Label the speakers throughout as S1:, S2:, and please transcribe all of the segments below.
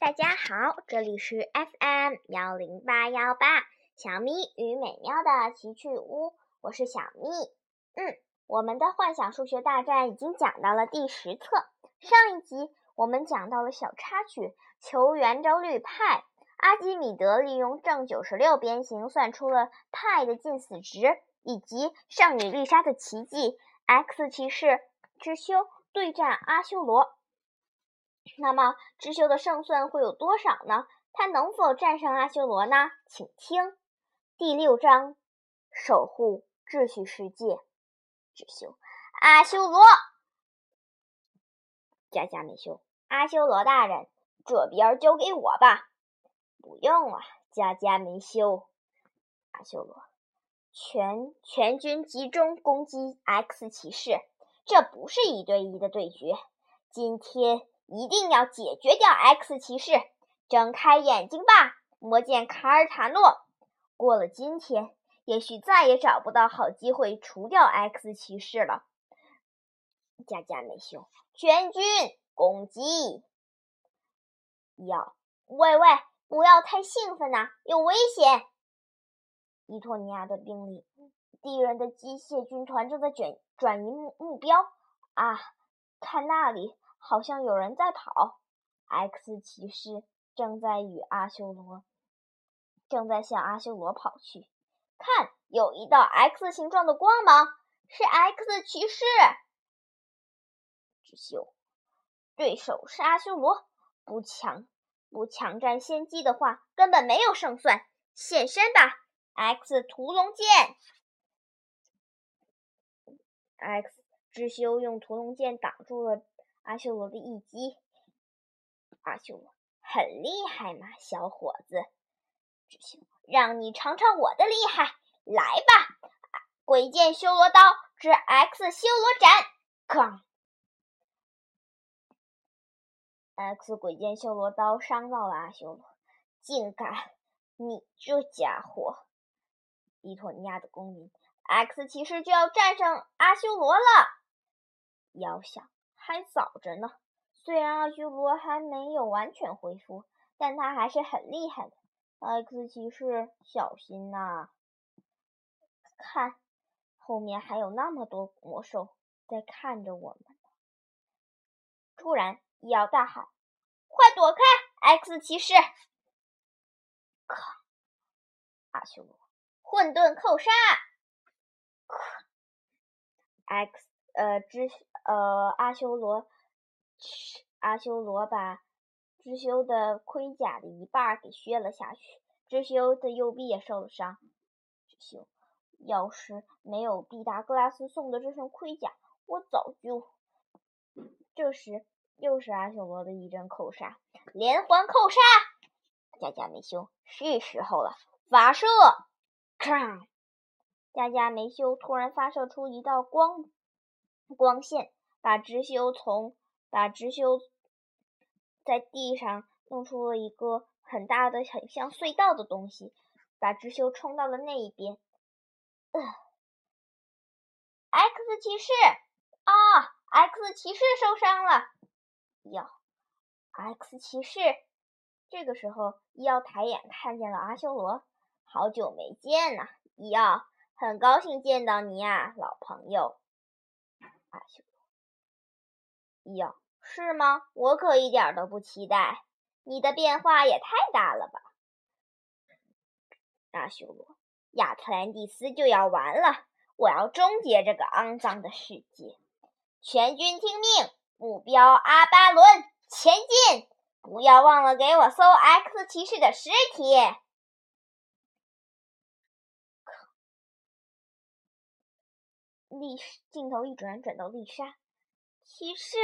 S1: 大家好，这里是 FM 幺零八幺八小咪与美妙的奇趣屋，我是小咪。嗯，我们的幻想数学大战已经讲到了第十册。上一集我们讲到了小插曲，求圆周率派。阿基米德利用正九十六边形算出了派的近似值，以及圣女丽莎的奇迹。X 骑士之修对战阿修罗。那么，智修的胜算会有多少呢？他能否战胜阿修罗呢？请听第六章：守护秩序世界。智修，阿修罗，加加美修，阿修罗大人，这边交给我吧。不用了，加加美修，阿修罗，全全军集中攻击 X 骑士。这不是一对一的对决，今天。一定要解决掉 X 骑士！睁开眼睛吧，魔剑卡尔塔诺！过了今天，也许再也找不到好机会除掉 X 骑士了。加加美兄，全军攻击！要喂喂，不要太兴奋呐，有危险！伊托尼亚的兵力，敌人的机械军团正在卷转移目目标啊！看那里！好像有人在跑，X 骑士正在与阿修罗正在向阿修罗跑去。看，有一道 X 形状的光芒，是 X 骑士。智修，对手是阿修罗，不抢不抢占先机的话，根本没有胜算。现身吧，X 屠龙剑。X 智修用屠龙剑挡住了。阿修罗的一击，阿修罗很厉害嘛，小伙子，让你尝尝我的厉害，来吧！鬼剑修罗刀之 X 修罗斩，哐！X 鬼剑修罗刀伤到了阿修罗，竟敢！你这家伙，伊托尼亚的公民，X 骑士就要战胜阿修罗了，遥想。还早着呢。虽然阿修罗还没有完全恢复，但他还是很厉害的。X 骑士，小心呐！看，后面还有那么多魔兽在看着我们。突然，伊奥大喊：“快躲开！”X 骑士，咔！阿修罗，混沌扣杀！X，呃，知。呃，阿修罗，阿修罗把知修的盔甲的一半给削了下去，知修的右臂也受了伤。知修，要是没有毕达哥拉斯送的这身盔甲，我早就……这时，又是阿修罗的一阵扣杀，连环扣杀！加加美修，是时候了，发射！咔！加加梅修突然发射出一道光光线。把直修从把直修在地上弄出了一个很大的、很像隧道的东西，把直修冲到了那一边。X 骑士啊，X 骑士受伤了。要 X 骑士，这个时候伊奥抬眼看见了阿修罗，好久没见呐，伊奥，很高兴见到你呀，老朋友。阿修。哟，是吗？我可一点都不期待。你的变化也太大了吧！阿修罗，亚特兰蒂斯就要完了，我要终结这个肮脏的世界。全军听命，目标阿巴伦，前进！不要忘了给我搜 X 骑士的尸体。丽镜头一转，转到丽莎。骑士，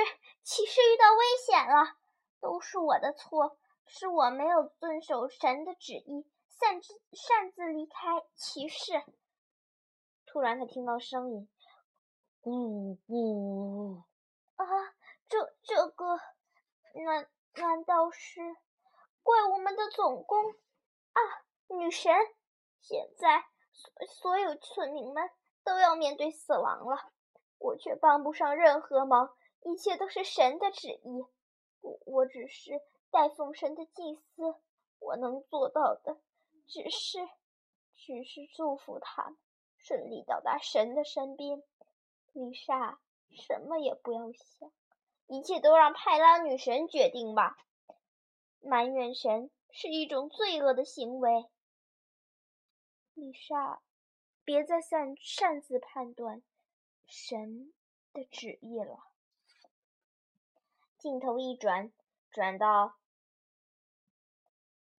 S1: 骑士遇到危险了，都是我的错，是我没有遵守神的旨意，擅自擅自离开骑士。突然，他听到声音，呜呜啊！这这个，难难道是怪物们的总攻啊？女神，现在所所有村民们都要面对死亡了。我却帮不上任何忙，一切都是神的旨意。我我只是代奉神的祭司，我能做到的只是，只是祝福他们顺利到达神的身边。丽莎，什么也不要想，一切都让派拉女神决定吧。埋怨神是一种罪恶的行为。丽莎，别再擅擅自判断神的旨意了。镜头一转，转到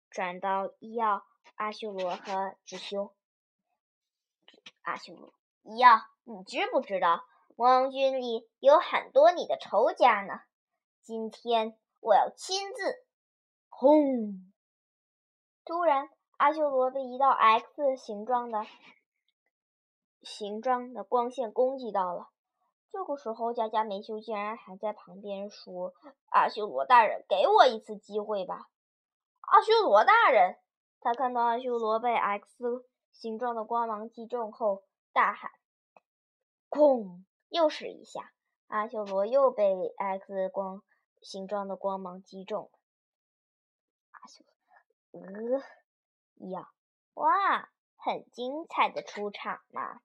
S1: 转到医药、阿修罗和智修。阿修罗，医药，你知不知道魔王军里有很多你的仇家呢？今天我要亲自……轰！突然。阿修罗被一道 X 形状的形状的光线攻击到了。这个时候，佳佳美修竟然还在旁边说：“阿修罗大人，给我一次机会吧！”阿修罗大人，他看到阿修罗被 X 形状的光芒击中后，大喊：“空！”又是一下，阿修罗又被 X 光形状的光芒击中。阿修罗，呃。呀，哇，很精彩的出场嘛！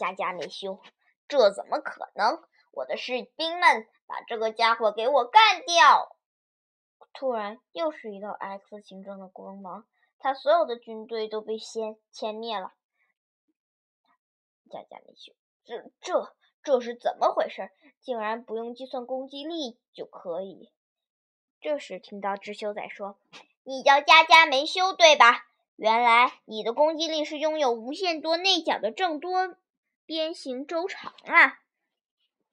S1: 家家没修，这怎么可能？我的士兵们，把这个家伙给我干掉！突然，又是一道 X 形状的光芒，他所有的军队都被先歼灭了。家家没修，这这这是怎么回事？竟然不用计算攻击力就可以？这时，听到智修在说：“你叫佳佳没修，对吧？原来你的攻击力是拥有无限多内角的正多边形周长啊！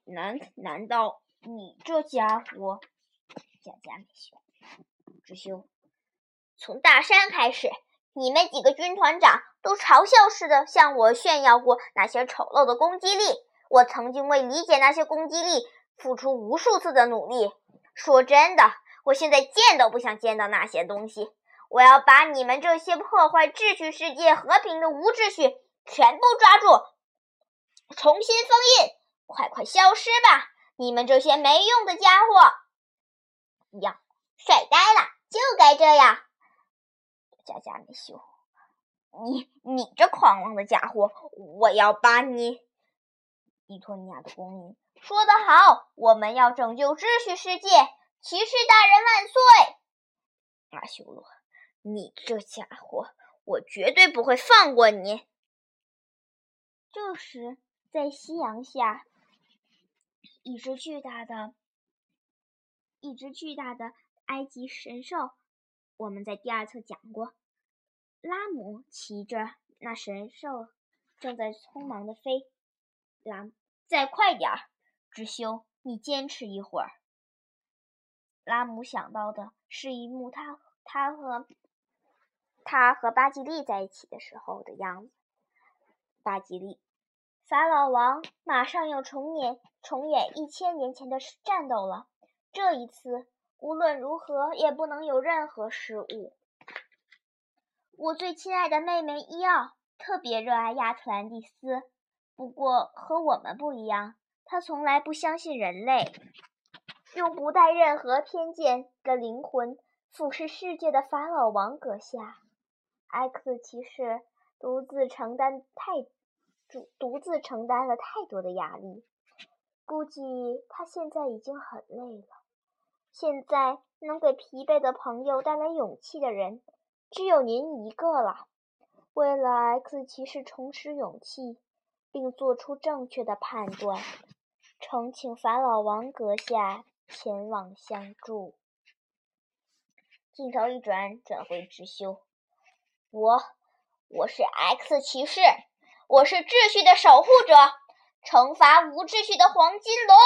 S1: 难难道你这家伙，家家没修？智修，从大山开始，你们几个军团长都嘲笑似的向我炫耀过那些丑陋的攻击力。我曾经为理解那些攻击力付出无数次的努力。说真的。”我现在见都不想见到那些东西！我要把你们这些破坏秩序、世界和平的无秩序全部抓住，重新封印！快快消失吧！你们这些没用的家伙！呀，帅呆了！就该这样！家家没修，你你这狂妄的家伙！我要把你！伊托尼亚的公民说得好，我们要拯救秩序世界。骑士大人万岁！阿修罗，你这家伙，我绝对不会放过你！这时，在夕阳下，一只巨大的、一只巨大的埃及神兽，我们在第二册讲过。拉姆骑着那神兽，正在匆忙的飞。拉，再快点儿！智修，你坚持一会儿。拉姆想到的是一幕他他和他和巴吉利在一起的时候的样子。巴吉利，法老王马上要重演重演一千年前的战斗了。这一次无论如何也不能有任何失误。我最亲爱的妹妹伊奥特别热爱亚特兰蒂斯，不过和我们不一样，她从来不相信人类。用不带任何偏见的灵魂俯视世界的法老王阁下，X 骑士独自承担太独独自承担了太多的压力，估计他现在已经很累了。现在能给疲惫的朋友带来勇气的人，只有您一个了。为了 X 骑士重拾勇气，并做出正确的判断，诚请法老王阁下。前往相助。镜头一转，转回直修。我，我是 X 骑士，我是秩序的守护者，惩罚无秩序的黄金龙。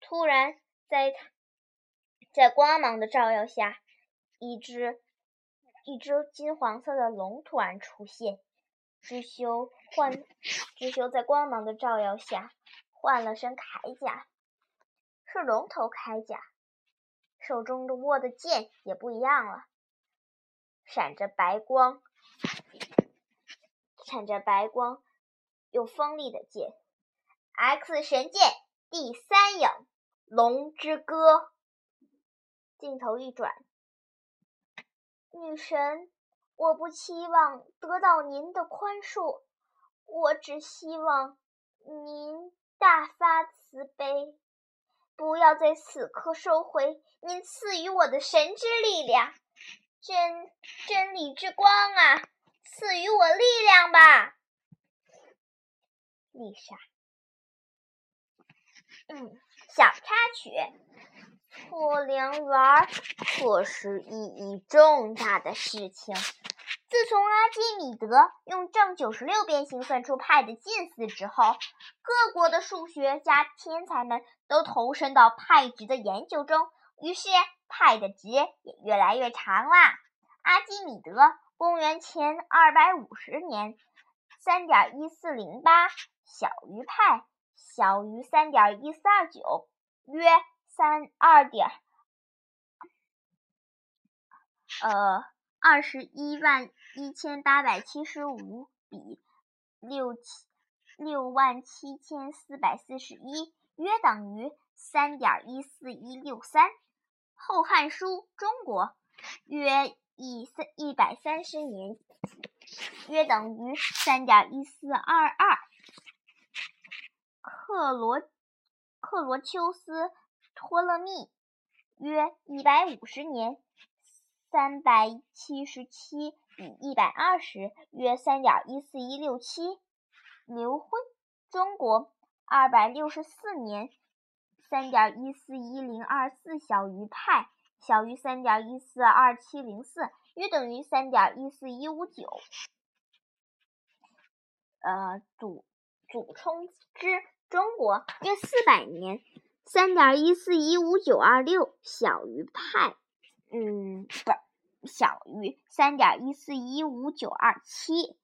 S1: 突然，在在光芒的照耀下，一只一只金黄色的龙突然出现。智修换，智修在光芒的照耀下换了身铠甲。是龙头铠甲，手中的握的剑也不一样了，闪着白光，闪着白光，又锋利的剑，X 神剑第三影。龙之歌。镜头一转，女神，我不期望得到您的宽恕，我只希望您大发慈悲，不要在此刻收回您赐予我的神之力量。真真理之光啊，赐予我力量吧，丽莎。嗯，小插曲，错良园可是意义重大的事情。自从阿基米德用正九十六边形算出派的近似之后，各国的数学家天才们都投身到派值的研究中，于是派的值也越来越长啦。阿基米德，公元前二百五十年，三点一四零八小于派，小于三点一四二九，约三二点，呃，二十一万一千八百七十五比六七六万七千四百四十一，约等于三点一四一六三。《后汉书》中国约。一三一百三十年，约等于三点一四二二。克罗克罗丘斯托勒密约一百五十年，三百七十七比一百二十，约三点一四一六七。刘婚中国二百六十四年，三点一四一零二四小于派。小于三点一四二七零四，约等于三点一四一五九。呃，祖祖冲之中国约四百年，三点一四一五九二六小于派，嗯，不，小于三点一四一五九二七。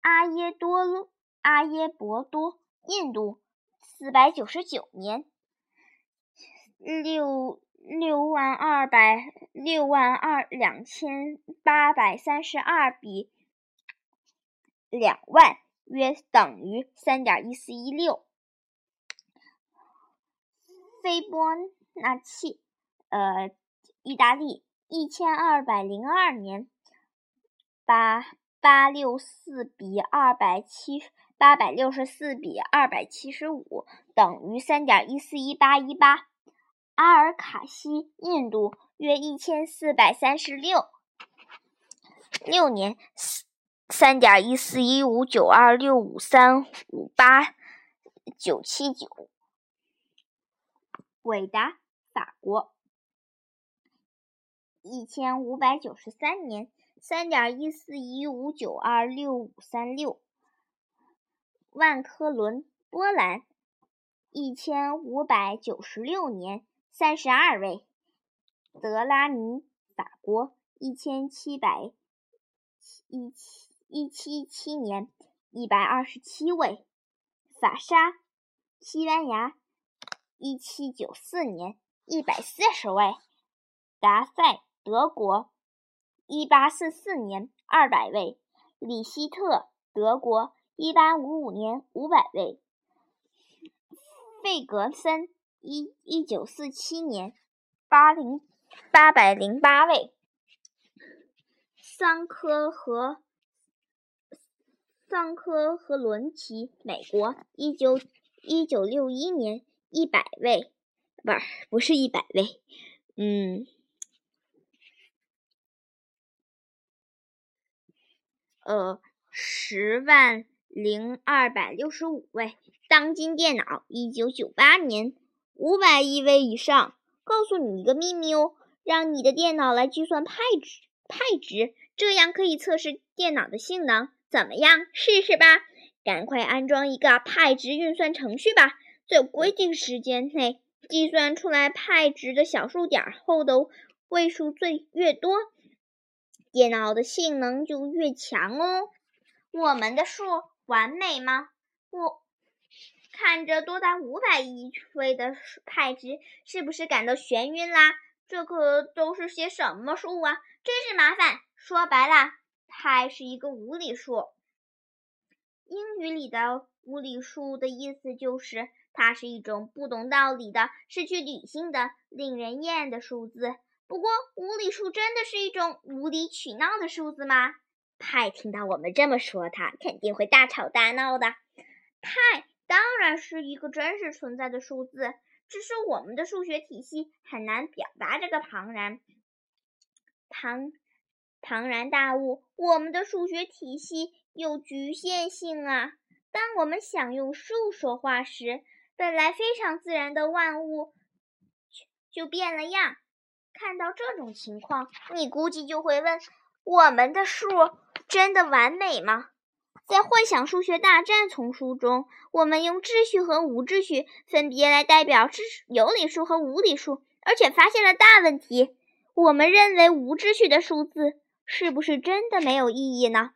S1: 阿耶多阿耶伯多，印度四百九十九年，六。六万二百六万二两千八百三十二比两万，约等于三点一四一六。斐波那契，呃，意大利一千二百零二年，八八六四比二百七八百六十四比二百七十五，等于三点一四一八一八。阿尔卡西，印度，约一千四百三十六六年，三点一四一五九二六五三五八九七九。韦达，法国，一千五百九十三年，三点一四一五九二六五三六。万科伦，波兰，一千五百九十六年。三十二位，德拉尼，法国，一千七百一七一七七年，一百二十七位，法沙，西班牙，一七九四年，一百四十位，达塞，德国，一八四四年，二百位，里希特，德国，一八五五年，五百位，费格森。一一九四七年，八零八百零八位。桑科和桑科和伦齐，美国，一九一九六一年，一百位，不是不是一百位，嗯，呃，十万零二百六十五位。当今电脑，一九九八年。五百亿位以上，告诉你一个秘密哦，让你的电脑来计算派值，派值，这样可以测试电脑的性能，怎么样？试试吧，赶快安装一个派值运算程序吧，在规定时间内计算出来派值的小数点后的位数最越多，电脑的性能就越强哦。我们的数完美吗？我。看着多达五百亿位的派值，是不是感到眩晕啦？这可都是些什么数啊？真是麻烦。说白了，派是一个无理数。英语里的无理数的意思就是它是一种不懂道理的、失去理性的、令人厌的数字。不过，无理数真的是一种无理取闹的数字吗？派听到我们这么说，他肯定会大吵大闹的。派当然是一个真实存在的数字，只是我们的数学体系很难表达这个庞然、庞庞然大物。我们的数学体系有局限性啊。当我们想用数说话时，本来非常自然的万物就变了样。看到这种情况，你估计就会问：我们的数真的完美吗？在《幻想数学大战》丛书中，我们用秩序和无秩序分别来代表秩有理数和无理数，而且发现了大问题。我们认为无秩序的数字是不是真的没有意义呢？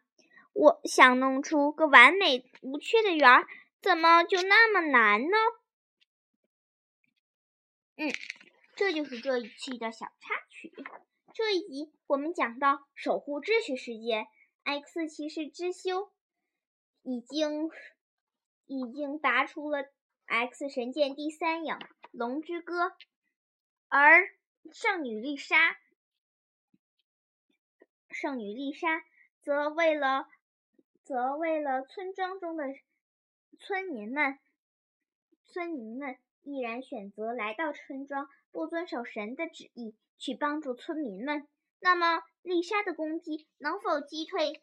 S1: 我想弄出个完美无缺的圆，怎么就那么难呢？嗯。这就是这一期的小插曲。这一集我们讲到守护秩序世界，X 骑士之修已经已经拔出了 X 神剑第三影龙之歌，而圣女丽莎圣女丽莎则为了则为了村庄中的村民们村民们。毅然选择来到村庄，不遵守神的旨意，去帮助村民们。那么，丽莎的攻击能否击退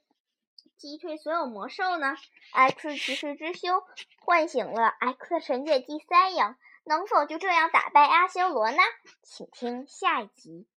S1: 击退所有魔兽呢？X 骑士之修唤醒了 X 神界第三影，能否就这样打败阿修罗呢？请听下一集。